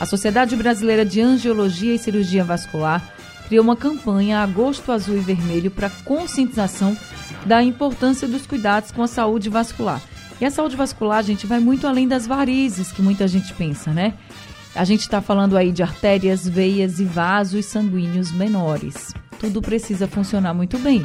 A Sociedade Brasileira de Angiologia e Cirurgia Vascular criou uma campanha Agosto Azul e Vermelho para conscientização da importância dos cuidados com a saúde vascular. E a saúde vascular, gente, vai muito além das varizes que muita gente pensa, né? A gente está falando aí de artérias, veias e vasos sanguíneos menores. Tudo precisa funcionar muito bem.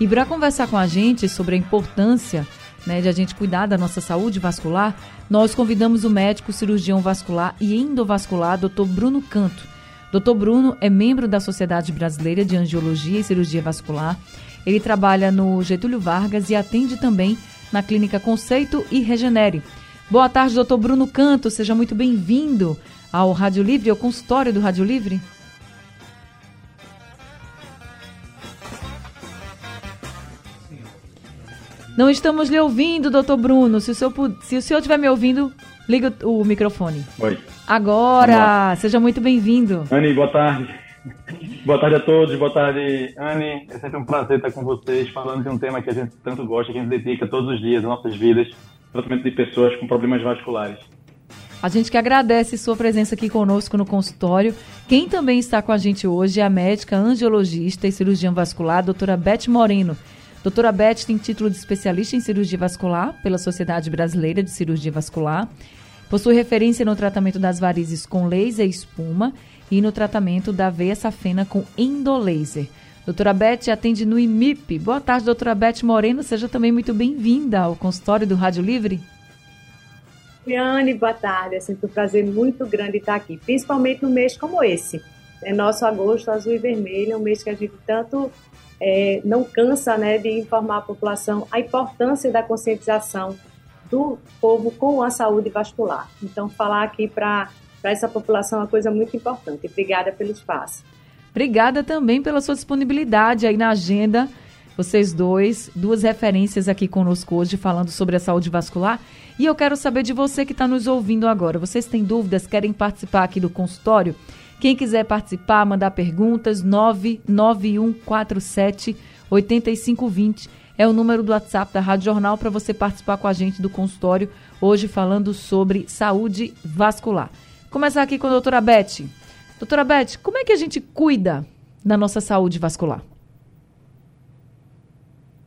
E para conversar com a gente sobre a importância né, de a gente cuidar da nossa saúde vascular, nós convidamos o médico cirurgião vascular e endovascular, Dr. Bruno Canto. Dr. Bruno é membro da Sociedade Brasileira de Angiologia e Cirurgia Vascular. Ele trabalha no Getúlio Vargas e atende também na Clínica Conceito e Regenere. Boa tarde, doutor Bruno Canto. Seja muito bem-vindo ao Rádio Livre, ao consultório do Rádio Livre. Não estamos lhe ouvindo, doutor Bruno. Se o senhor, se o senhor estiver me ouvindo, liga o, o microfone. Oi. Agora, seja muito bem-vindo. Anne, boa tarde. Boa tarde a todos, boa tarde, Anne. É sempre um prazer estar com vocês, falando de um tema que a gente tanto gosta, que a gente dedica todos os dias, nossas vidas, tratamento de pessoas com problemas vasculares. A gente que agradece sua presença aqui conosco no consultório. Quem também está com a gente hoje é a médica angiologista e cirurgiã vascular, doutora Beth Moreno. Doutora Beth tem título de especialista em cirurgia vascular pela Sociedade Brasileira de Cirurgia Vascular. Possui referência no tratamento das varizes com laser e espuma e no tratamento da veia safena com endolaser. Doutora Beth atende no IMIP. Boa tarde, doutora Beth Moreno. Seja também muito bem-vinda ao consultório do Rádio Livre. Liane, boa tarde. É sempre um prazer muito grande estar aqui, principalmente num mês como esse. É nosso agosto azul e vermelho, um mês que a gente tanto é, não cansa né, de informar a população a importância da conscientização do povo com a saúde vascular. Então, falar aqui para essa população é uma coisa muito importante. Obrigada pelo espaço. Obrigada também pela sua disponibilidade aí na agenda. Vocês dois, duas referências aqui conosco hoje falando sobre a saúde vascular. E eu quero saber de você que está nos ouvindo agora. Vocês têm dúvidas, querem participar aqui do consultório? Quem quiser participar, mandar perguntas, 99147 8520 é o número do WhatsApp da Rádio Jornal para você participar com a gente do consultório hoje falando sobre saúde vascular. Começar aqui com a doutora Beth. Doutora Beth, como é que a gente cuida da nossa saúde vascular?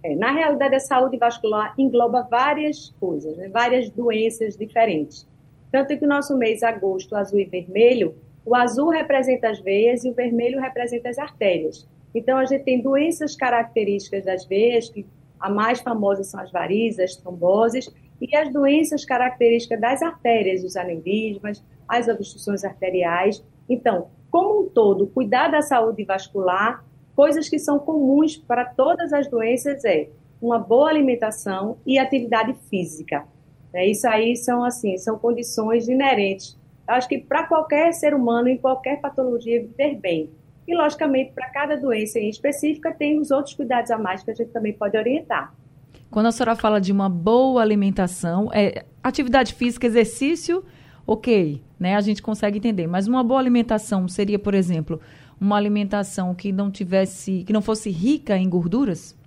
É, na realidade, a saúde vascular engloba várias coisas, né? várias doenças diferentes. Tanto que o nosso mês agosto, azul e vermelho, o azul representa as veias e o vermelho representa as artérias. Então, a gente tem doenças características das veias, que a mais famosa são as varizes, as tromboses, e as doenças características das artérias, os aneurismas, as obstruções arteriais. Então, como um todo, cuidar da saúde vascular, coisas que são comuns para todas as doenças é uma boa alimentação e atividade física. É, isso aí são assim, são condições inerentes. Eu acho que para qualquer ser humano, em qualquer patologia, viver bem. E, logicamente, para cada doença em específica, tem os outros cuidados a mais que a gente também pode orientar. Quando a senhora fala de uma boa alimentação, é atividade física, exercício, ok né? A gente consegue entender. Mas uma boa alimentação seria, por exemplo, uma alimentação que não tivesse, que não fosse rica em gorduras?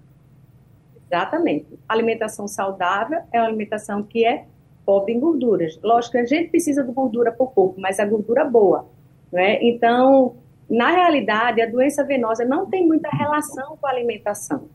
Exatamente. Alimentação saudável é uma alimentação que é pobre em gorduras. Lógico a gente precisa de gordura por corpo, mas a gordura boa, né? Então, na realidade, a doença venosa não tem muita relação com a alimentação.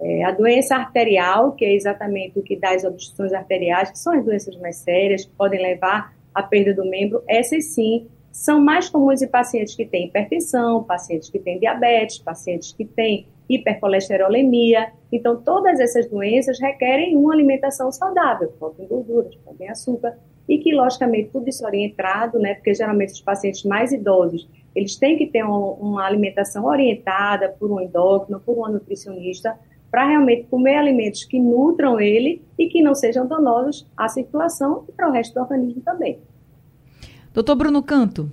É, a doença arterial, que é exatamente o que dá as obstruções arteriais, que são as doenças mais sérias, que podem levar a perda do membro, essas sim são mais comuns em pacientes que têm hipertensão, pacientes que têm diabetes, pacientes que têm hipercolesterolemia. Então, todas essas doenças requerem uma alimentação saudável, em gorduras, em açúcar, e que, logicamente, tudo isso orientado, né, porque geralmente os pacientes mais idosos, eles têm que ter um, uma alimentação orientada por um endócrino, por uma nutricionista, para realmente comer alimentos que nutram ele e que não sejam danosos à circulação e para o resto do organismo também. Doutor Bruno Canto,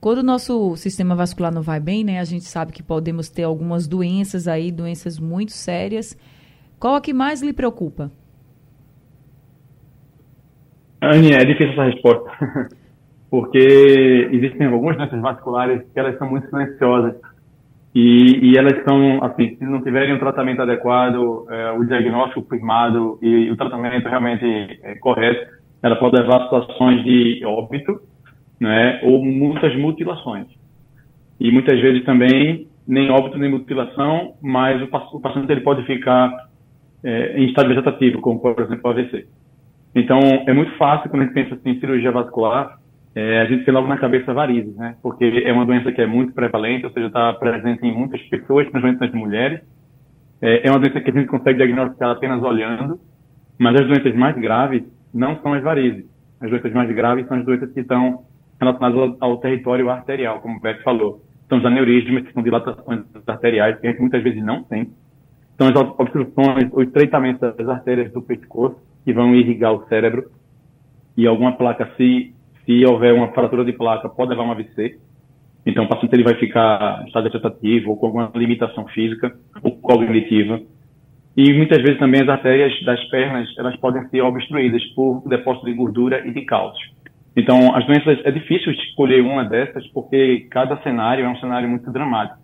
Quando o nosso sistema vascular não vai bem, né, a gente sabe que podemos ter algumas doenças aí, doenças muito sérias. Qual a que mais lhe preocupa? Anne, é difícil essa resposta, porque existem algumas doenças vasculares que elas são muito silenciosas e, e elas são, assim, se não tiverem um tratamento adequado, é, o diagnóstico primado e, e o tratamento realmente é, correto, ela pode levar a situações de óbito, né, ou muitas mutilações. E muitas vezes também nem óbito nem mutilação, mas o, paciente ele pode ficar é, em estado vegetativo, como por exemplo AVC. Então é muito fácil quando a gente pensa assim, em cirurgia vascular, é, a gente tem logo na cabeça varizes, né? Porque é uma doença que é muito prevalente, ou seja, está presente em muitas pessoas, principalmente nas mulheres. É, é uma doença que a gente consegue diagnosticar apenas olhando, mas as doenças mais graves não são as varizes. As doenças mais graves são as doenças que estão relacionadas ao, ao território arterial, como o Beto falou. São os aneurismas, que são dilatações arteriais, que a gente muitas vezes não tem. São as obstruções, os estreitamentos das artérias do pescoço, que vão irrigar o cérebro. E alguma placa, se, se houver uma fratura de placa, pode levar um AVC. Então, o paciente ele vai ficar em estado vegetativo ou com alguma limitação física ou cognitiva. E muitas vezes também as artérias das pernas, elas podem ser obstruídas por depósito de gordura e de cálcio. Então, as doenças, é difícil escolher uma dessas porque cada cenário é um cenário muito dramático.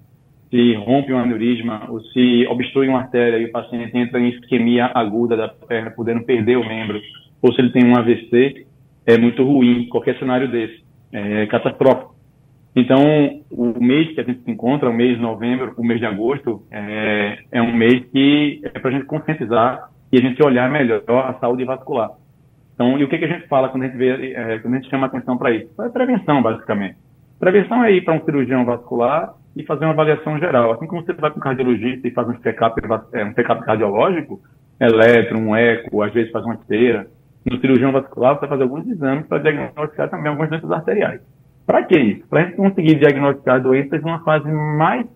Se rompe um aneurisma ou se obstrui uma artéria e o paciente entra em isquemia aguda da perna, podendo perder o membro, ou se ele tem um AVC, é muito ruim, qualquer cenário desse, é catastrófico. Então, o mês que a gente se encontra, o mês de novembro, o mês de agosto, é, é um mês que é para a gente conscientizar e a gente olhar melhor a saúde vascular. Então, e o que, que a gente fala quando a gente, vê, é, quando a gente chama atenção para isso? É prevenção, basicamente. Prevenção é ir para um cirurgião vascular e fazer uma avaliação geral. Assim como você vai para um cardiologista e faz um check-up é, um check cardiológico, eletro, um eco, às vezes faz uma esteira. No cirurgião vascular, você vai fazer alguns exames para diagnosticar também algumas doenças arteriais. Para que isso? Para a gente conseguir diagnosticar doenças numa fase mais,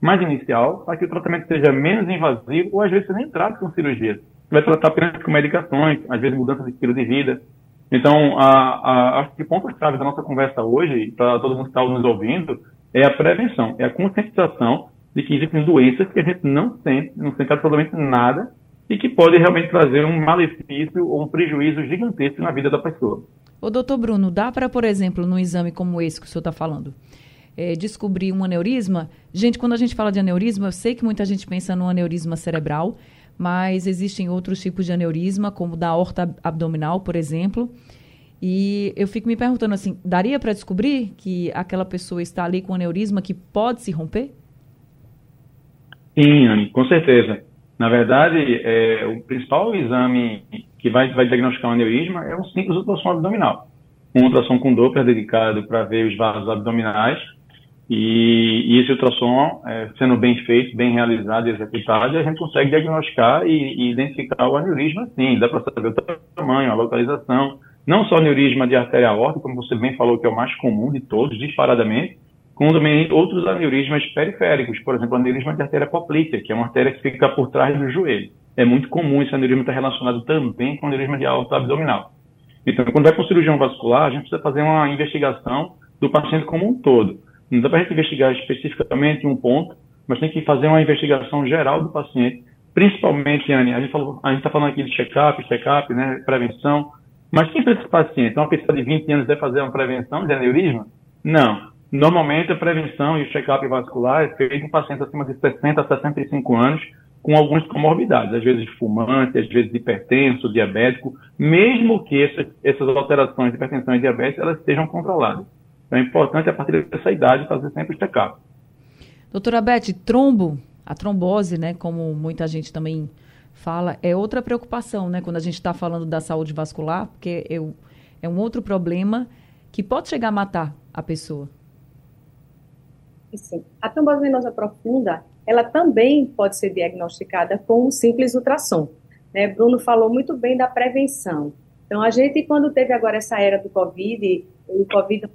mais inicial, para que o tratamento seja menos invasivo, ou às vezes você nem trata com cirurgia. Vai tratar apenas com medicações, às vezes mudança de estilo de vida. Então, a, a, acho que ponto-chave da nossa conversa hoje, para todo mundo que está nos ouvindo, é a prevenção, é a conscientização de que existem doenças que a gente não sente, não sente absolutamente nada e que podem realmente trazer um malefício ou um prejuízo gigantesco na vida da pessoa. O doutor Bruno, dá para, por exemplo, num exame como esse que o senhor está falando, é, descobrir um aneurisma? Gente, quando a gente fala de aneurisma, eu sei que muita gente pensa no aneurisma cerebral, mas existem outros tipos de aneurisma, como da horta abdominal, por exemplo. E eu fico me perguntando assim, daria para descobrir que aquela pessoa está ali com aneurisma que pode se romper? Sim, com certeza. Na verdade, é, o principal exame que vai, vai diagnosticar um aneurisma é um simples ultrassom abdominal. Um ultrassom com Doppler dedicado para ver os vasos abdominais. E, e esse ultrassom, é, sendo bem feito, bem realizado e executado, a gente consegue diagnosticar e, e identificar o aneurisma, sim. Dá para saber o tamanho, a localização. Não só aneurisma de artéria aorta, como você bem falou, que é o mais comum de todos, disparadamente, como também outros aneurismas periféricos, por exemplo, aneurisma de artéria poplítea, que é uma artéria que fica por trás do joelho. É muito comum esse aneurisma estar relacionado também com aneurisma de alta abdominal. Então, quando vai para o cirurgião vascular, a gente precisa fazer uma investigação do paciente como um todo. Não dá para a gente investigar especificamente um ponto, mas tem que fazer uma investigação geral do paciente, principalmente, Anne, a gente está falando aqui de check-up, check-up, né, prevenção, mas quem esse paciente? Uma pessoa de 20 anos deve fazer uma prevenção de aneurisma? Não. Normalmente, a prevenção e o check-up vascular é feito em pacientes acima de 60 a 65 anos, com algumas comorbidades, às vezes fumante, às vezes hipertenso, diabético, mesmo que essas, essas alterações de hipertensão e diabetes elas estejam controladas. Então, é importante, a partir dessa idade, fazer sempre o check-up. Doutora Beth, trombo, a trombose, né, como muita gente também fala, é outra preocupação, né, quando a gente está falando da saúde vascular, porque é, é um outro problema que pode chegar a matar a pessoa. Sim. A trombose venosa profunda, ela também pode ser diagnosticada com um simples ultrassom. Né? Bruno falou muito bem da prevenção. Então, a gente, quando teve agora essa era do Covid, o Covid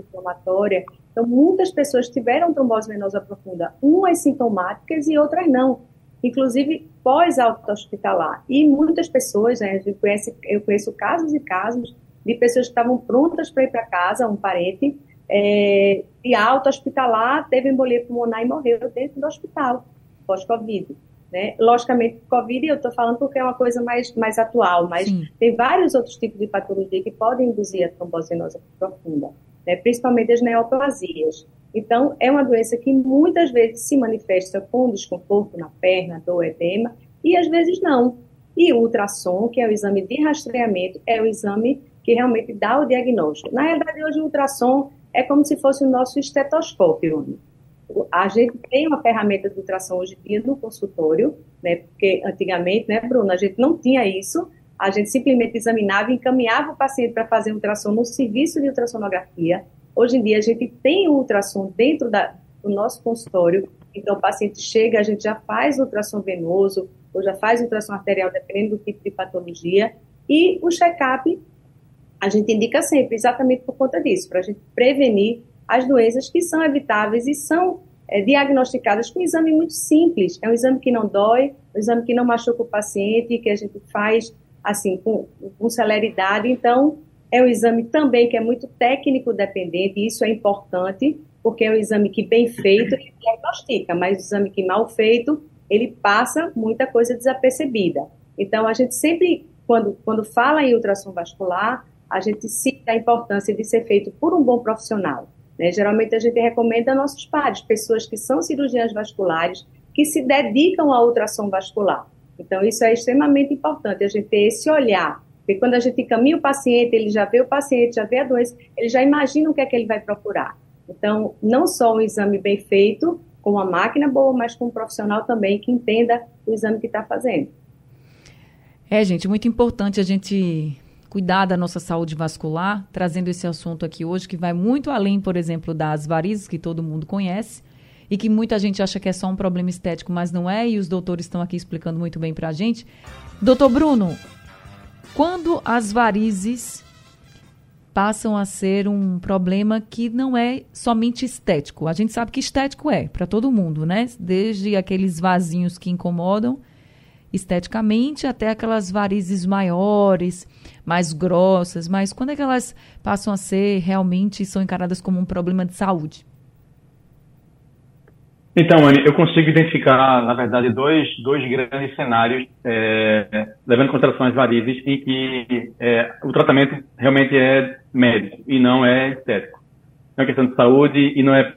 inflamatória, então muitas pessoas tiveram trombose venosa profunda, umas sintomáticas e outras não, inclusive pós-alta hospitalar. E muitas pessoas, né, gente conhece, eu conheço casos e casos de pessoas que estavam prontas para ir para casa, um parente, é, de alta hospitalar, teve embolia pulmonar e morreu dentro do hospital, pós-Covid. Né? Logicamente, Covid, eu estou falando porque é uma coisa mais, mais atual, mas Sim. tem vários outros tipos de patologia que podem induzir a trombose venosa profunda, né? principalmente as neoplasias. Então, é uma doença que muitas vezes se manifesta com desconforto na perna, dor, edema, e às vezes não. E o ultrassom, que é o exame de rastreamento, é o exame que realmente dá o diagnóstico. Na realidade, hoje o ultrassom é como se fosse o nosso estetoscópio. A gente tem uma ferramenta de ultrassom hoje em dia no consultório, né? Porque antigamente, né, Bruno, a gente não tinha isso. A gente simplesmente examinava e encaminhava o paciente para fazer ultrassom no serviço de ultrassonografia. Hoje em dia a gente tem o ultrassom dentro da, do nosso consultório. Então o paciente chega, a gente já faz ultrassom venoso ou já faz ultrassom arterial, dependendo do tipo de patologia. E o check-up a gente indica sempre, exatamente por conta disso, para a gente prevenir as doenças que são evitáveis e são é, diagnosticadas com um exame muito simples. É um exame que não dói, um exame que não machuca o paciente, que a gente faz assim com, com celeridade. Então, é um exame também que é muito técnico dependente, e isso é importante, porque é um exame que bem feito ele diagnostica, mas o exame que mal feito, ele passa muita coisa desapercebida. Então, a gente sempre, quando, quando fala em ultrassom vascular, a gente cita a importância de ser feito por um bom profissional. Né? Geralmente a gente recomenda nossos pares, pessoas que são cirurgiãs vasculares, que se dedicam à ultrassom vascular. Então, isso é extremamente importante, a gente ter esse olhar. Porque quando a gente encaminha o paciente, ele já vê o paciente, já vê a doença, ele já imagina o que é que ele vai procurar. Então, não só um exame bem feito, com uma máquina boa, mas com um profissional também que entenda o exame que está fazendo. É, gente, muito importante a gente cuidar da nossa saúde vascular, trazendo esse assunto aqui hoje, que vai muito além, por exemplo, das varizes, que todo mundo conhece, e que muita gente acha que é só um problema estético, mas não é, e os doutores estão aqui explicando muito bem para a gente. Doutor Bruno, quando as varizes passam a ser um problema que não é somente estético. A gente sabe que estético é para todo mundo, né? Desde aqueles vasinhos que incomodam esteticamente até aquelas varizes maiores, mais grossas, mas quando é que elas passam a ser realmente são encaradas como um problema de saúde? Então, Anne, eu consigo identificar, na verdade, dois, dois grandes cenários, é, levando em consideração as varizes, em que é, o tratamento realmente é médico e não é estético. É uma questão de saúde e não é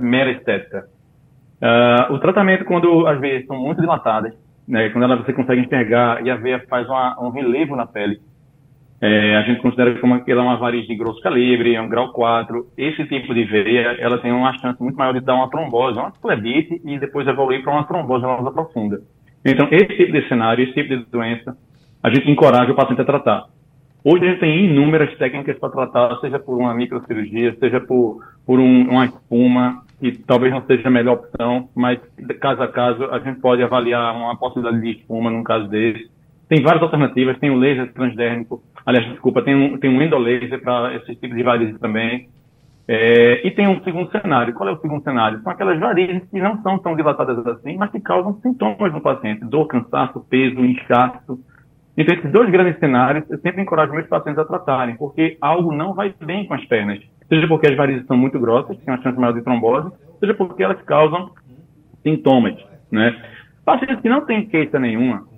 mera estética. Uh, o tratamento, quando as veias são muito dilatadas, né, quando ela, você consegue enxergar e a veia faz uma, um relevo na pele, é, a gente considera como ela é uma variz de grosso calibre, é um grau 4. Esse tipo de veia, ela tem uma chance muito maior de dar uma trombose, uma plebite, e depois evoluir para uma trombose mais profunda. Então, esse tipo de cenário, esse tipo de doença, a gente encoraja o paciente a tratar. Hoje a gente tem inúmeras técnicas para tratar, seja por uma microcirurgia, seja por, por um, uma espuma, que talvez não seja a melhor opção, mas caso a caso a gente pode avaliar uma possibilidade de espuma num caso desse. Tem várias alternativas, tem o laser transdérmico, aliás, desculpa, tem um, tem um endolaser para esse tipo de varizes também. É, e tem um segundo cenário. Qual é o segundo cenário? São aquelas varizes que não são tão dilatadas assim, mas que causam sintomas no paciente. Dor, cansaço, peso, inchaço. Então, esses dois grandes cenários, eu sempre encorajo meus pacientes a tratarem, porque algo não vai bem com as pernas. Seja porque as varizes são muito grossas, tem uma chance maior de trombose, seja porque elas causam sintomas, né? Pacientes que não têm queixa nenhuma,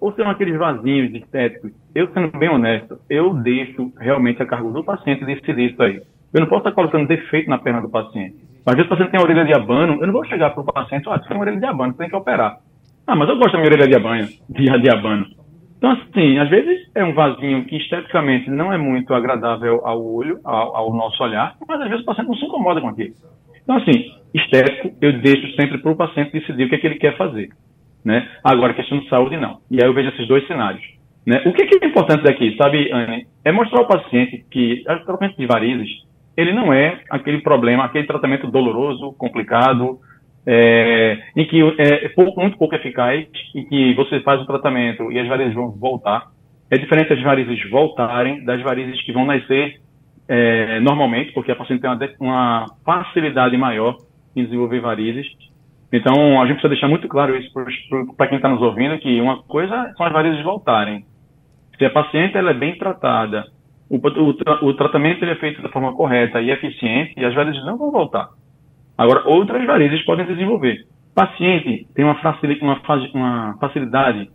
ou são aqueles vasinhos estéticos, eu sendo bem honesto, eu deixo realmente a cargo do paciente decidir isso aí. Eu não posso estar colocando defeito na perna do paciente. Às vezes o paciente tem orelha de abano, eu não vou chegar para o paciente, olha, você tem uma orelha de abano, você tem que operar. Ah, mas eu gosto da minha orelha de abano, de, de abano. Então, assim, às vezes é um vasinho que esteticamente não é muito agradável ao olho, ao, ao nosso olhar, mas às vezes o paciente não se incomoda com aquilo. Então, assim, estético, eu deixo sempre para o paciente decidir o que, é que ele quer fazer. Né? Agora, questão de saúde, não. E aí eu vejo esses dois cenários. Né? O que, que é importante daqui, sabe, Anne? É mostrar ao paciente que o tratamento de varizes, ele não é aquele problema, aquele tratamento doloroso, complicado, é, em que é pouco, muito pouco eficaz e que você faz o tratamento e as varizes vão voltar. É diferente as varizes voltarem das varizes que vão nascer é, normalmente, porque a paciente tem uma, uma facilidade maior em desenvolver varizes então, a gente precisa deixar muito claro isso para quem está nos ouvindo, que uma coisa são as varizes voltarem. Se a paciente ela é bem tratada o, o, o tratamento é feito da forma correta e eficiente e as varizes não vão voltar. Agora, outras varizes podem se desenvolver. O paciente tem uma, facilidade, uma facilidade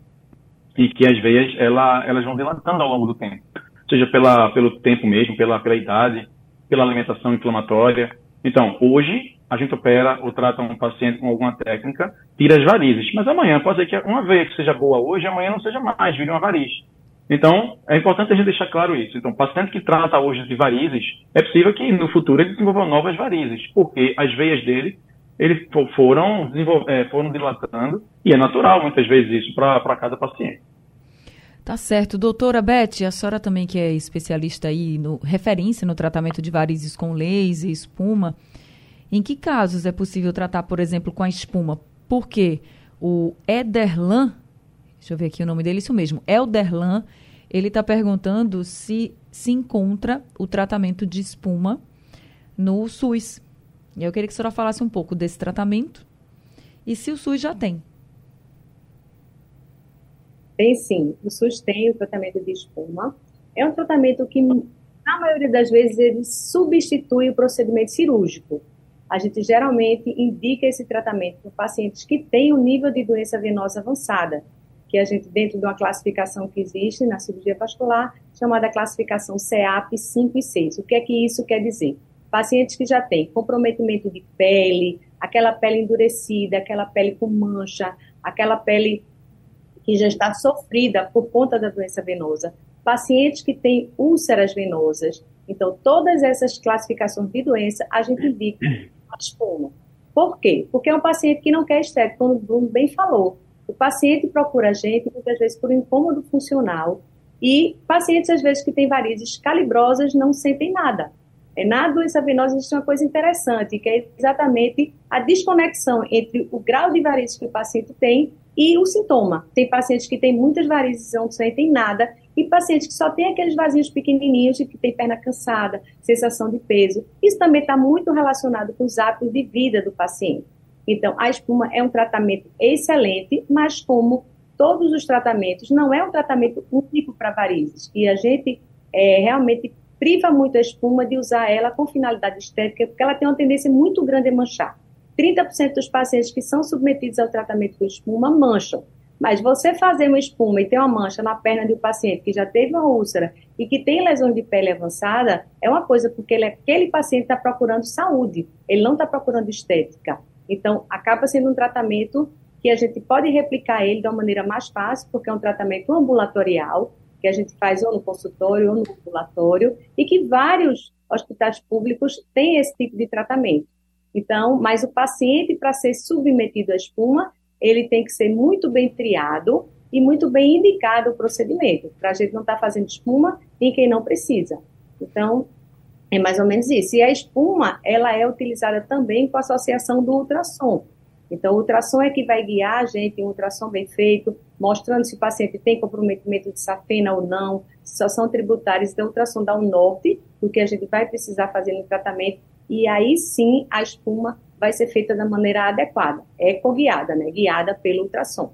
em que as veias ela, elas vão dilatando ao longo do tempo, seja pela, pelo tempo mesmo, pela, pela idade, pela alimentação inflamatória. Então, hoje, a gente opera ou trata um paciente com alguma técnica, tira as varizes. Mas amanhã, pode ser que uma veia que seja boa hoje, amanhã não seja mais, vire uma variz. Então, é importante a gente deixar claro isso. Então, paciente que trata hoje de varizes, é possível que no futuro ele desenvolva novas varizes, porque as veias dele eles foram, é, foram dilatando, e é natural muitas vezes isso para cada paciente. Tá certo. Doutora Beth, a senhora também que é especialista aí, no, referência no tratamento de varizes com laser, espuma, em que casos é possível tratar, por exemplo, com a espuma? Porque o Ederlan, deixa eu ver aqui o nome dele, isso mesmo, Elderlan, ele está perguntando se se encontra o tratamento de espuma no SUS. E eu queria que a senhora falasse um pouco desse tratamento e se o SUS já tem. Tem sim. O SUS tem o tratamento de espuma. É um tratamento que, na maioria das vezes, ele substitui o procedimento cirúrgico. A gente geralmente indica esse tratamento para pacientes que têm um nível de doença venosa avançada, que a gente, dentro de uma classificação que existe na cirurgia vascular, chamada classificação CEAP 5 e 6. O que é que isso quer dizer? Pacientes que já têm comprometimento de pele, aquela pele endurecida, aquela pele com mancha, aquela pele que já está sofrida por conta da doença venosa, pacientes que têm úlceras venosas. Então, todas essas classificações de doença, a gente indica a espuma. Por quê? Porque é um paciente que não quer estética, como o Bruno bem falou. O paciente procura a gente, muitas vezes, por incômodo funcional, e pacientes, às vezes, que têm varizes calibrosas não sentem nada. É, na doença venosa existe uma coisa interessante, que é exatamente a desconexão entre o grau de varizes que o paciente tem e o sintoma. Tem pacientes que têm muitas varizes e não sentem nada, e pacientes que só têm aqueles vasinhos pequenininhos que têm perna cansada, sensação de peso. Isso também está muito relacionado com os hábitos de vida do paciente. Então, a espuma é um tratamento excelente, mas como todos os tratamentos, não é um tratamento único para varizes. E a gente é, realmente priva muito a espuma de usar ela com finalidade estética, porque ela tem uma tendência muito grande a manchar. 30% dos pacientes que são submetidos ao tratamento com espuma mancham. Mas você fazer uma espuma e ter uma mancha na perna de um paciente que já teve uma úlcera e que tem lesões de pele avançada, é uma coisa, porque ele, aquele paciente está procurando saúde, ele não está procurando estética. Então, acaba sendo um tratamento que a gente pode replicar ele de uma maneira mais fácil, porque é um tratamento ambulatorial, que a gente faz ou no consultório ou no ambulatório, e que vários hospitais públicos têm esse tipo de tratamento. Então, mas o paciente, para ser submetido à espuma, ele tem que ser muito bem triado e muito bem indicado o procedimento, para a gente não estar tá fazendo espuma em quem não precisa. Então, é mais ou menos isso. E a espuma, ela é utilizada também com associação do ultrassom. Então, o ultrassom é que vai guiar a gente, um ultrassom bem feito, mostrando se o paciente tem comprometimento de safena ou não, se são tributários. Então, o ultrassom dá um norte do que a gente vai precisar fazer no tratamento, e aí sim a espuma vai ser feita da maneira adequada, ecoguiada, né? Guiada pelo ultrassom.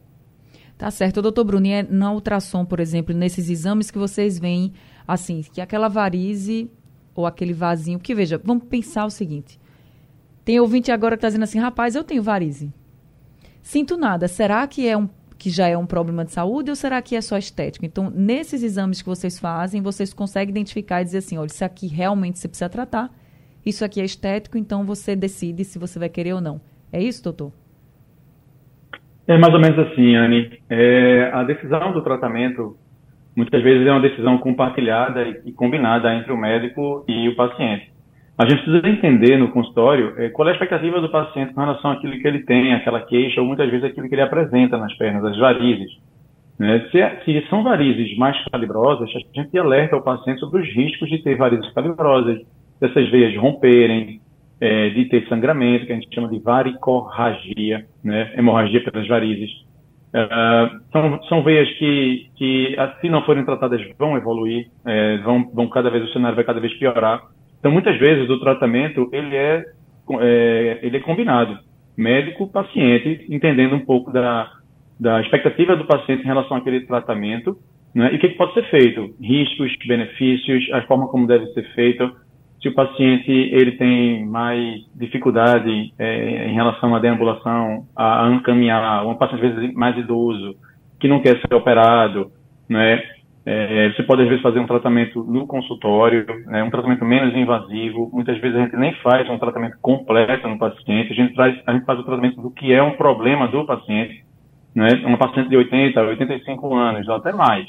Tá certo, doutor Bruno, e é na ultrassom, por exemplo, nesses exames que vocês veem, assim, que aquela varize ou aquele vasinho, porque veja, vamos pensar o seguinte, tem ouvinte agora que está dizendo assim, rapaz, eu tenho varize. Sinto nada. Será que é um que já é um problema de saúde ou será que é só estético? Então, nesses exames que vocês fazem, vocês conseguem identificar e dizer assim, olha, isso aqui realmente você precisa tratar, isso aqui é estético, então você decide se você vai querer ou não. É isso, doutor? É mais ou menos assim, Anne. É, a decisão do tratamento, muitas vezes, é uma decisão compartilhada e combinada entre o médico e o paciente. A gente precisa entender no consultório é, qual é a expectativa do paciente com relação àquilo que ele tem, aquela queixa, ou muitas vezes aquilo que ele apresenta nas pernas, as varizes. Né? Se, é, se, são varizes mais calibrosas, a gente alerta o paciente sobre os riscos de ter varizes calibrosas, dessas veias romperem, é, de ter sangramento, que a gente chama de varicorragia, né? hemorragia pelas varizes. Uh, são, são veias que, que, se não forem tratadas, vão evoluir, é, vão, vão cada vez, o cenário vai cada vez piorar. Então, muitas vezes, o tratamento, ele é, é ele é combinado. Médico, paciente, entendendo um pouco da, da expectativa do paciente em relação àquele tratamento Né? E o que, que pode ser feito? Riscos, benefícios, a forma como deve ser feito. Se o paciente ele tem mais dificuldade é, em relação à deambulação, a, a caminhar, um paciente às vezes mais idoso, que não quer ser operado, né? É, você pode, às vezes, fazer um tratamento no consultório, né, um tratamento menos invasivo. Muitas vezes a gente nem faz um tratamento completo no paciente, a gente, traz, a gente faz o tratamento do que é um problema do paciente. Né, uma paciente de 80, 85 anos, ou até mais,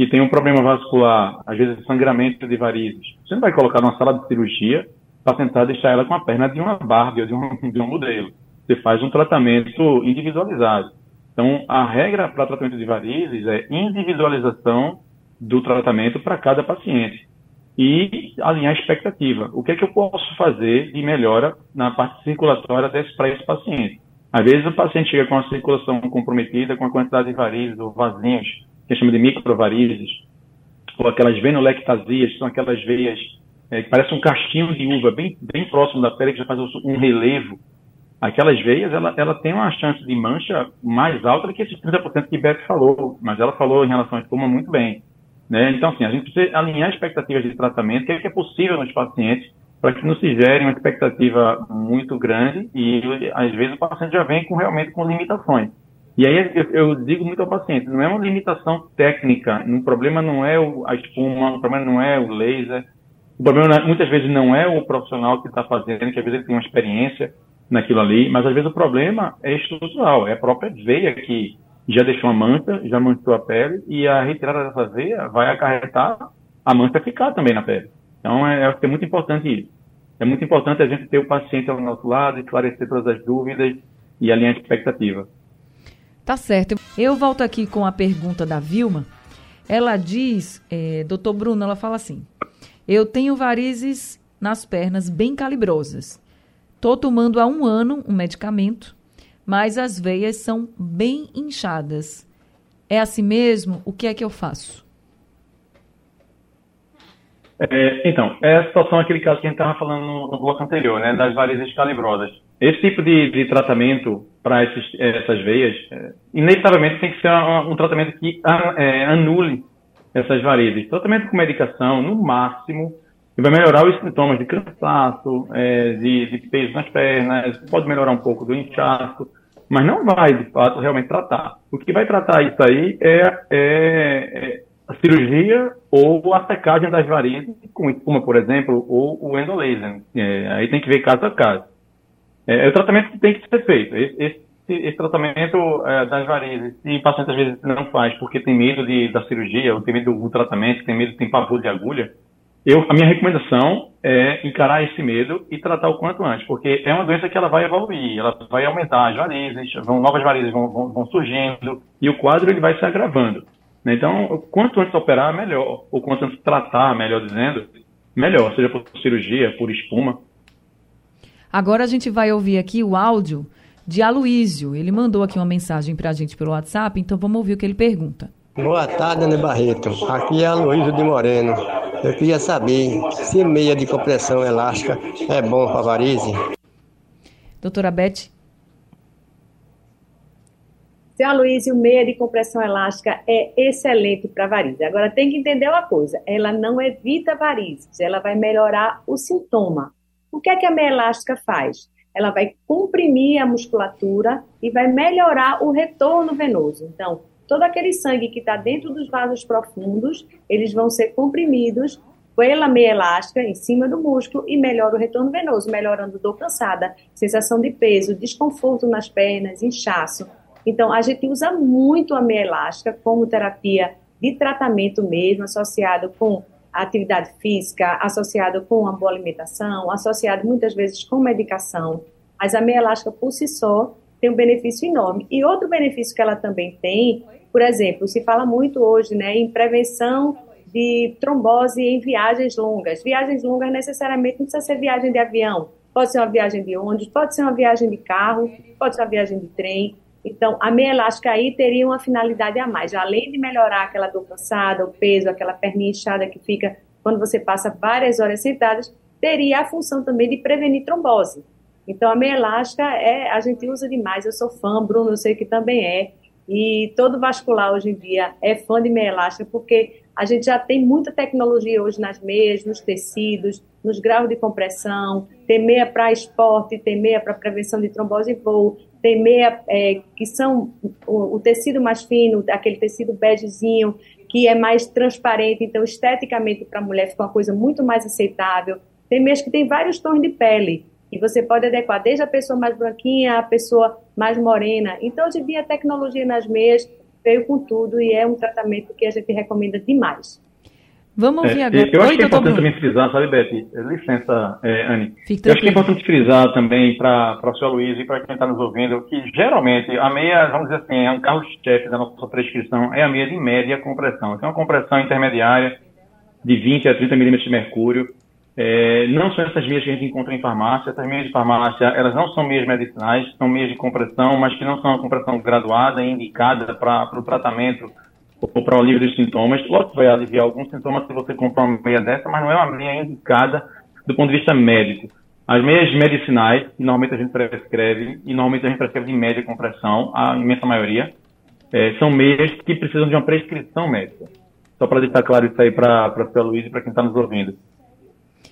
que tem um problema vascular, às vezes sangramento de varizes. Você não vai colocar numa sala de cirurgia para tentar deixar ela com a perna de uma Barbie ou de um, de um modelo. Você faz um tratamento individualizado. Então, a regra para tratamento de varizes é individualização do tratamento para cada paciente e alinhar a expectativa. O que é que eu posso fazer de melhora na parte circulatória para esse paciente? Às vezes o paciente chega com a circulação comprometida, com a quantidade de varizes ou vasinhos, que chama de microvarizes, ou aquelas venolectasias, são aquelas veias é, que parecem um casquinho de uva bem, bem próximo da pele, que já faz um relevo aquelas veias, ela, ela tem uma chance de mancha mais alta do que esses 30% que Beth falou, mas ela falou em relação à espuma muito bem. Né? Então, assim, a gente precisa alinhar expectativas de tratamento, que é, que é possível nos pacientes, para que não se gere uma expectativa muito grande e, às vezes, o paciente já vem com, realmente com limitações. E aí eu, eu digo muito ao paciente, não é uma limitação técnica, o problema não é a espuma, o problema não é o laser, o problema muitas vezes não é o profissional que está fazendo, que às vezes ele tem uma experiência, naquilo ali, mas às vezes o problema é estrutural, é a própria veia que já deixou uma mancha, já manchou a pele, e a retirada dessa veia vai acarretar a mancha ficar também na pele. Então é, é muito importante isso. É muito importante a gente ter o paciente ao nosso lado, esclarecer todas as dúvidas e alinhar a expectativa. Tá certo. Eu volto aqui com a pergunta da Vilma. Ela diz, é, doutor Bruno, ela fala assim: eu tenho varizes nas pernas bem calibrosas. Estou tomando há um ano um medicamento, mas as veias são bem inchadas. É assim mesmo? O que é que eu faço? É, então, é a situação, aquele caso que a gente estava falando no, no, bloco anterior, né, das varizes calibrosas. Esse tipo de, de tratamento para essas veias, é, inevitavelmente tem que ser um, tratamento que é, anule essas varizes. Tratamento com medicação, no máximo, e vai melhorar os sintomas de cansaço, é, de, de, peso nas pernas, pode melhorar um pouco do inchaço, mas não vai, de fato, realmente tratar. O que vai tratar isso aí é, é, é a cirurgia ou a secagem das varizes, com espuma, por exemplo, ou o endolaser. É, aí tem que ver caso a caso. É, é, o tratamento que tem que ser feito. Esse, esse, esse tratamento é, das varizes, se o paciente às vezes não faz porque tem medo de, da cirurgia, ou tem medo do tratamento, tem medo, tem pavor de agulha, eu, a minha recomendação é encarar esse medo e tratar o quanto antes, porque é uma doença que ela vai evoluir, ela vai aumentar as varizes, vão, novas varizes vão, vão, vão surgindo e o quadro ele vai se agravando. Então, quanto antes operar, melhor, ou quanto antes tratar, melhor dizendo, melhor, seja por cirurgia, por espuma. Agora a gente vai ouvir aqui o áudio de Aloísio. Ele mandou aqui uma mensagem para a gente pelo WhatsApp, então vamos ouvir o que ele pergunta. Boa tarde, Ana Barreto. Aqui é Aloísio de Moreno. Eu queria saber se meia de compressão elástica é bom para varize. Doutora Beth? Seu Aloysio, meia de compressão elástica é excelente para varize. Agora tem que entender uma coisa, ela não evita varizes, ela vai melhorar o sintoma. O que é que a meia elástica faz? Ela vai comprimir a musculatura e vai melhorar o retorno venoso. Então, todo aquele sangue que está dentro dos vasos profundos, eles vão ser comprimidos pela meia elástica em cima do músculo e melhora o retorno venoso, melhorando dor cansada, sensação de peso, desconforto nas pernas, inchaço. Então, a gente usa muito a meia elástica como terapia de tratamento mesmo, associado com atividade física, associado com uma boa alimentação, associado muitas vezes com medicação. Mas a meia elástica por si só tem um benefício enorme. E outro benefício que ela também tem por exemplo, se fala muito hoje né, em prevenção de trombose em viagens longas. Viagens longas necessariamente não precisa ser viagem de avião, pode ser uma viagem de ônibus, pode ser uma viagem de carro, pode ser uma viagem de trem. Então, a meia elástica aí teria uma finalidade a mais. Além de melhorar aquela dor cansada, o peso, aquela perninha inchada que fica quando você passa várias horas sentadas, teria a função também de prevenir trombose. Então, a meia elástica é, a gente usa demais. Eu sou fã, Bruno, eu sei que também é. E todo vascular hoje em dia é fã de meia elástica, porque a gente já tem muita tecnologia hoje nas meias, nos tecidos, nos graus de compressão, tem meia para esporte, tem meia para prevenção de trombose e voo, tem meia é, que são o, o, tecido mais fino, aquele tecido begezinho, que é mais transparente, então esteticamente para a mulher fica uma coisa muito mais aceitável. Tem meias que tem vários tons de pele, e você pode adequar desde a pessoa mais branquinha à pessoa mais morena. Então, hoje em dia, a tecnologia nas meias veio com tudo e é um tratamento que a gente recomenda demais. Vamos ouvir é, agora. Eu Oi, acho que é importante também frisar, sabe, Beth? É, licença, é, Anne. eu acho que é importante frisar também para o senhor Luiz e para quem está nos ouvindo que geralmente a meia, vamos dizer assim, é um carro-chefe da nossa prescrição, é a meia de média compressão. Então, uma compressão intermediária de 20 a 30 milímetros de mercúrio. É, não são essas meias que a gente encontra em farmácia. Essas meias de farmácia, elas não são meias medicinais, são meias de compressão, mas que não são uma compressão graduada e indicada para o tratamento ou para o alívio dos sintomas. Lógico que vai aliviar alguns sintomas se você comprar uma meia dessa, mas não é uma meia indicada do ponto de vista médico. As meias medicinais, normalmente a gente prescreve, e normalmente a gente prescreve de média compressão, a imensa maioria, é, são meias que precisam de uma prescrição médica. Só para deixar claro isso aí para senhora Luiz e para quem está nos ouvindo.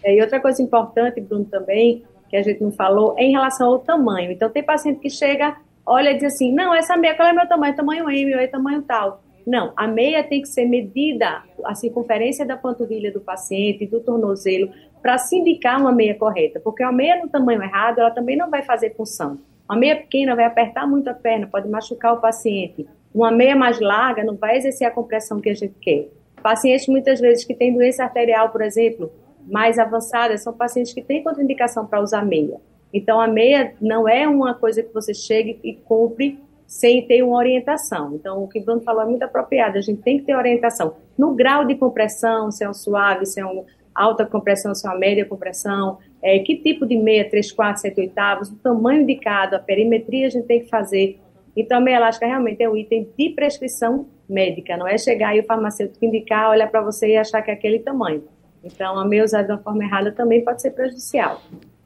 É, e outra coisa importante, Bruno, também, que a gente não falou, é em relação ao tamanho. Então, tem paciente que chega, olha e diz assim, não, essa meia, qual é meu tamanho? Tamanho M, ou é tamanho tal. Não, a meia tem que ser medida, a circunferência da panturrilha do paciente, do tornozelo, para se indicar uma meia correta. Porque uma meia no tamanho errado, ela também não vai fazer função. Uma meia pequena vai apertar muito a perna, pode machucar o paciente. Uma meia mais larga não vai exercer a compressão que a gente quer. Pacientes muitas vezes que têm doença arterial, por exemplo, mais avançadas são pacientes que têm contraindicação para usar meia. Então, a meia não é uma coisa que você chegue e compre sem ter uma orientação. Então, o que o Bruno falou é muito apropriado, a gente tem que ter orientação no grau de compressão, se é um suave, se é uma alta compressão, se é uma média compressão, é, que tipo de meia, 3, 4, 7 oitavos, o tamanho indicado, a perimetria a gente tem que fazer. Então, a meia elástica realmente é um item de prescrição médica, não é chegar e o farmacêutico indicar, olhar para você e achar que é aquele tamanho. Então, a meia usada de uma forma errada também pode ser prejudicial.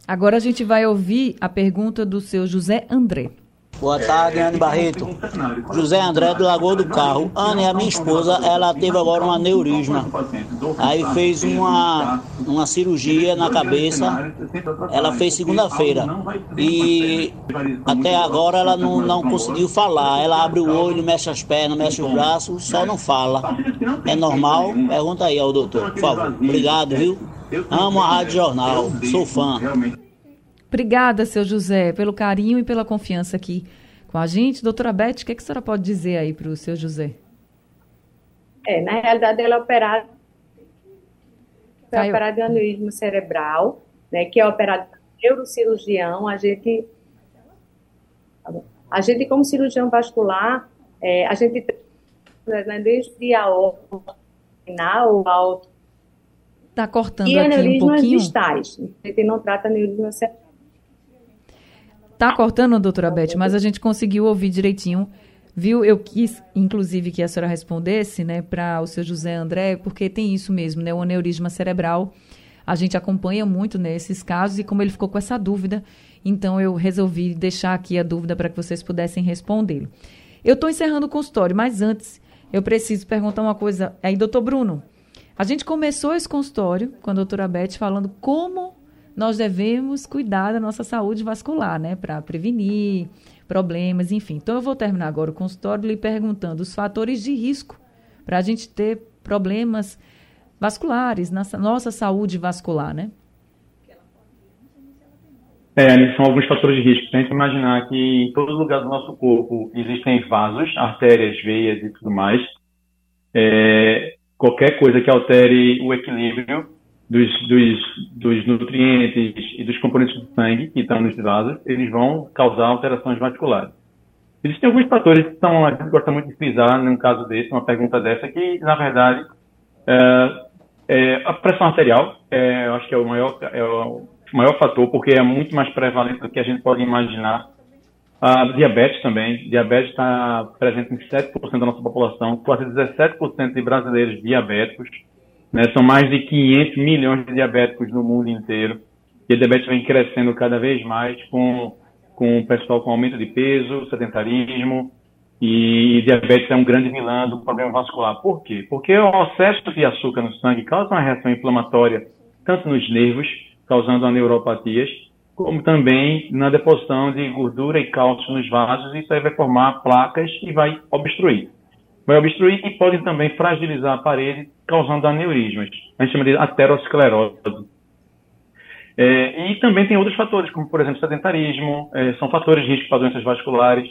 Agora a gente vai ouvir a pergunta do seu José André. Boa tarde, Anne Barreto. José André do Lagoa do Carro. Anne, a minha esposa, ela teve agora um aneurisma. Aí fez uma, uma cirurgia na cabeça. Ela fez segunda-feira. E até agora ela não, não conseguiu falar. Ela abre o olho, mexe as pernas, mexe os braços, só não fala. É normal? Pergunta aí ao doutor, por favor. Obrigado, viu? Amo a Rádio Jornal, sou fã. Obrigada, seu José, pelo carinho e pela confiança aqui com a gente. Doutora Beth, o que, é que a senhora pode dizer aí para o seu José? É, na realidade, ele é operado, foi operado de aneurisma cerebral, né, que é operado por neurocirurgião. A gente, a gente como cirurgião vascular, é, a gente né, desde a final, alto, Está cortando e aqui um pouquinho. distais. A gente não trata aneurisma cerebral Tá cortando, doutora Beth, mas a gente conseguiu ouvir direitinho. Viu? Eu quis, inclusive, que a senhora respondesse, né, para o seu José André, porque tem isso mesmo, né, o aneurisma cerebral. A gente acompanha muito nesses né, casos e como ele ficou com essa dúvida, então eu resolvi deixar aqui a dúvida para que vocês pudessem respondê-lo. Eu estou encerrando o consultório, mas antes eu preciso perguntar uma coisa. Aí, doutor Bruno, a gente começou esse consultório com a doutora Beth falando como nós devemos cuidar da nossa saúde vascular, né? Para prevenir problemas, enfim. Então, eu vou terminar agora o consultório lhe perguntando os fatores de risco para a gente ter problemas vasculares, na nossa saúde vascular, né? É, são alguns fatores de risco. Tenta imaginar que em todo lugar do nosso corpo existem vasos, artérias, veias e tudo mais. É, qualquer coisa que altere o equilíbrio dos, dos, dos, nutrientes e dos componentes do sangue que estão nos vasos, eles vão causar alterações vasculares. Existem alguns fatores que são, a gente gosta muito de frisar num caso desse, uma pergunta dessa, que, na verdade, é, é a pressão arterial, é, eu acho que é o, maior, é o maior fator, porque é muito mais prevalente do que a gente pode imaginar. A diabetes também, diabetes está presente em 7% da nossa população, quase 17% de brasileiros diabéticos, né? São mais de 500 milhões de diabéticos no mundo inteiro. E a diabetes vem crescendo cada vez mais com, com o pessoal com aumento de peso, sedentarismo, E diabetes é um grande vilão do problema vascular. Por quê? Porque o excesso de açúcar no sangue causa uma reação inflamatória tanto nos nervos, causando neuropatias, como também na deposição de gordura e cálcio nos vasos. Isso aí vai formar placas e vai obstruir. Vai obstruir e podem também fragilizar a parede, causando aneurismas. A gente chama de aterosclerose. É, e também tem outros fatores, como por exemplo sedentarismo, é, são fatores de risco para doenças vasculares.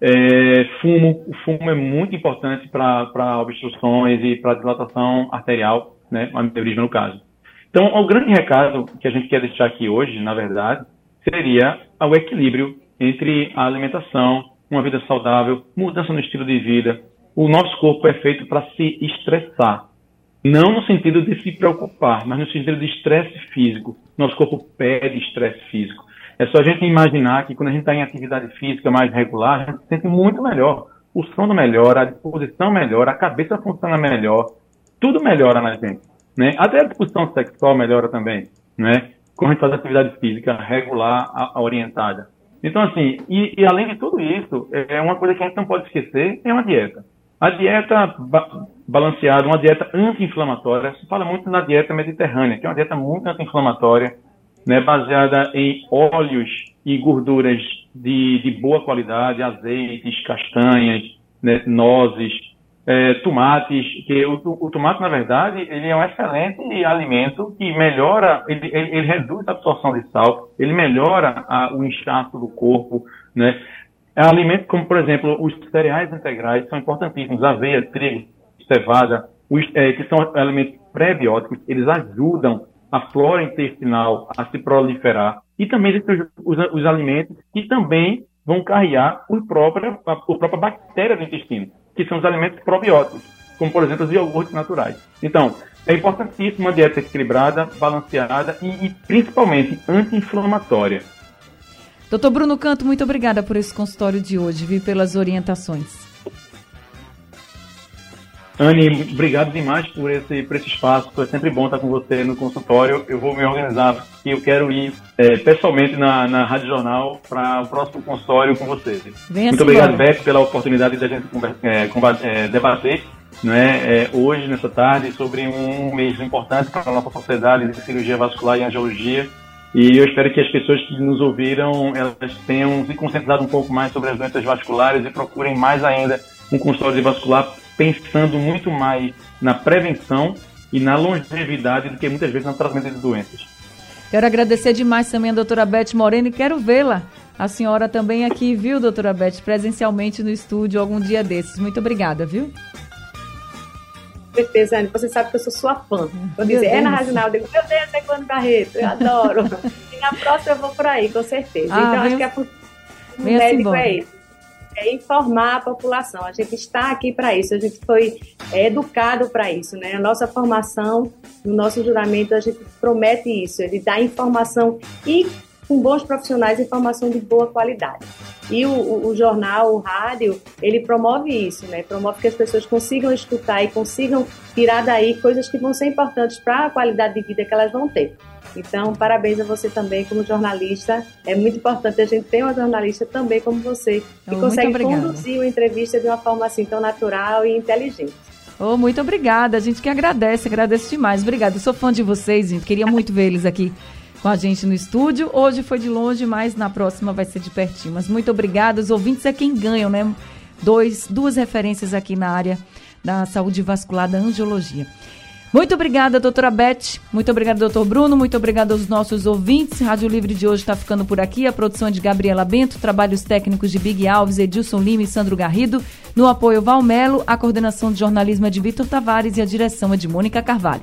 É, fumo, o fumo é muito importante para obstruções e para dilatação arterial, né, aneurisma no caso. Então, o grande recado que a gente quer deixar aqui hoje, na verdade, seria o equilíbrio entre a alimentação, uma vida saudável, mudança no estilo de vida. O nosso corpo é feito para se estressar. Não no sentido de se preocupar, mas no sentido de estresse físico. Nosso corpo pede estresse físico. É só a gente imaginar que quando a gente está em atividade física mais regular, a gente se sente muito melhor. O sono melhora, a disposição melhora, a cabeça funciona melhor, tudo melhora na gente. Né? Até a disposição sexual melhora também, né? com a gente faz atividade física regular, a, a orientada. Então, assim, e, e, além de tudo isso, é uma coisa que a gente não pode esquecer, é uma dieta. A dieta ba balanceada, uma dieta anti-inflamatória, se fala muito na dieta mediterrânea, que é uma dieta muito anti-inflamatória, né, baseada em óleos e gorduras de, de boa qualidade, azeites, castanhas, né, nozes, é, tomates, que o, o, tomate, na verdade, ele é um excelente alimento que melhora, ele, ele, ele reduz a absorção de sal, ele melhora a, o inchaço do corpo, né? É alimento como, por exemplo, os cereais integrais são importantíssimos, aveia, trigo, cevada, os, é, que são alimentos pré-bióticos, eles ajudam a flora intestinal a se proliferar. E também os, os alimentos que também vão carregar o próprio, a, a própria bactéria do intestino, que são os alimentos probióticos, como por exemplo os iogurtes naturais. Então, é importantíssima uma dieta equilibrada, balanceada e, e principalmente anti-inflamatória. Doutor Bruno Canto, muito obrigada por esse consultório de hoje, vi pelas orientações. Anne, obrigado demais por esse, por esse espaço. Foi sempre bom estar com você no consultório. Eu vou me organizar e eu quero ir é, pessoalmente na, na Rádio Jornal para o próximo consultório com você. Venha Muito obrigado, embora. Beth, pela oportunidade de a gente é, é, debater né, é, hoje, nessa tarde, sobre um mês importante para a nossa sociedade de cirurgia vascular e angiologia. E eu espero que as pessoas que nos ouviram elas tenham se conscientizado um pouco mais sobre as doenças vasculares e procurem mais ainda um consultório vascular pensando muito mais na prevenção e na longevidade do que muitas vezes no tratamento de doenças. Quero agradecer demais também a doutora Beth Moreno e quero vê-la, a senhora também aqui, viu, doutora Beth, presencialmente no estúdio algum dia desses. Muito obrigada, viu? Certeza, Anne. Você sabe que eu sou sua fã. Quando dizer é na Rádio eu digo, meu Deus, é quando Barreto, eu adoro. e na próxima eu vou por aí, com certeza. Ah, então, acho que a função do médico é isso é informar a população. A gente está aqui para isso, a gente foi é, educado para isso, né? A nossa formação, no nosso juramento, a gente promete isso, ele dá informação e com bons profissionais, informação de boa qualidade. E o, o, o, jornal, o rádio, ele promove isso, né? Promove que as pessoas consigam escutar e consigam tirar daí coisas que vão ser importantes para a qualidade de vida que elas vão ter. Então, parabéns a você também como jornalista. É muito importante a gente ter uma jornalista também como você, que oh, consegue conduzir uma entrevista de uma forma assim tão natural e inteligente. Oh, muito obrigada. A gente que agradece, agradece demais. Obrigada. Eu sou fã de vocês, gente. Queria muito ver eles aqui com a gente no estúdio. Hoje foi de longe, mas na próxima vai ser de pertinho. Mas muito obrigada. Os ouvintes é quem ganham, né? Dois, duas referências aqui na área da saúde vascular da angiologia. Muito obrigada, doutora Beth. Muito obrigada, doutor Bruno. Muito obrigada aos nossos ouvintes. Rádio Livre de hoje está ficando por aqui. A produção é de Gabriela Bento, trabalhos técnicos de Big Alves, Edilson Lima e Sandro Garrido. No apoio Valmelo, a coordenação de jornalismo é de Vitor Tavares e a direção é de Mônica Carvalho.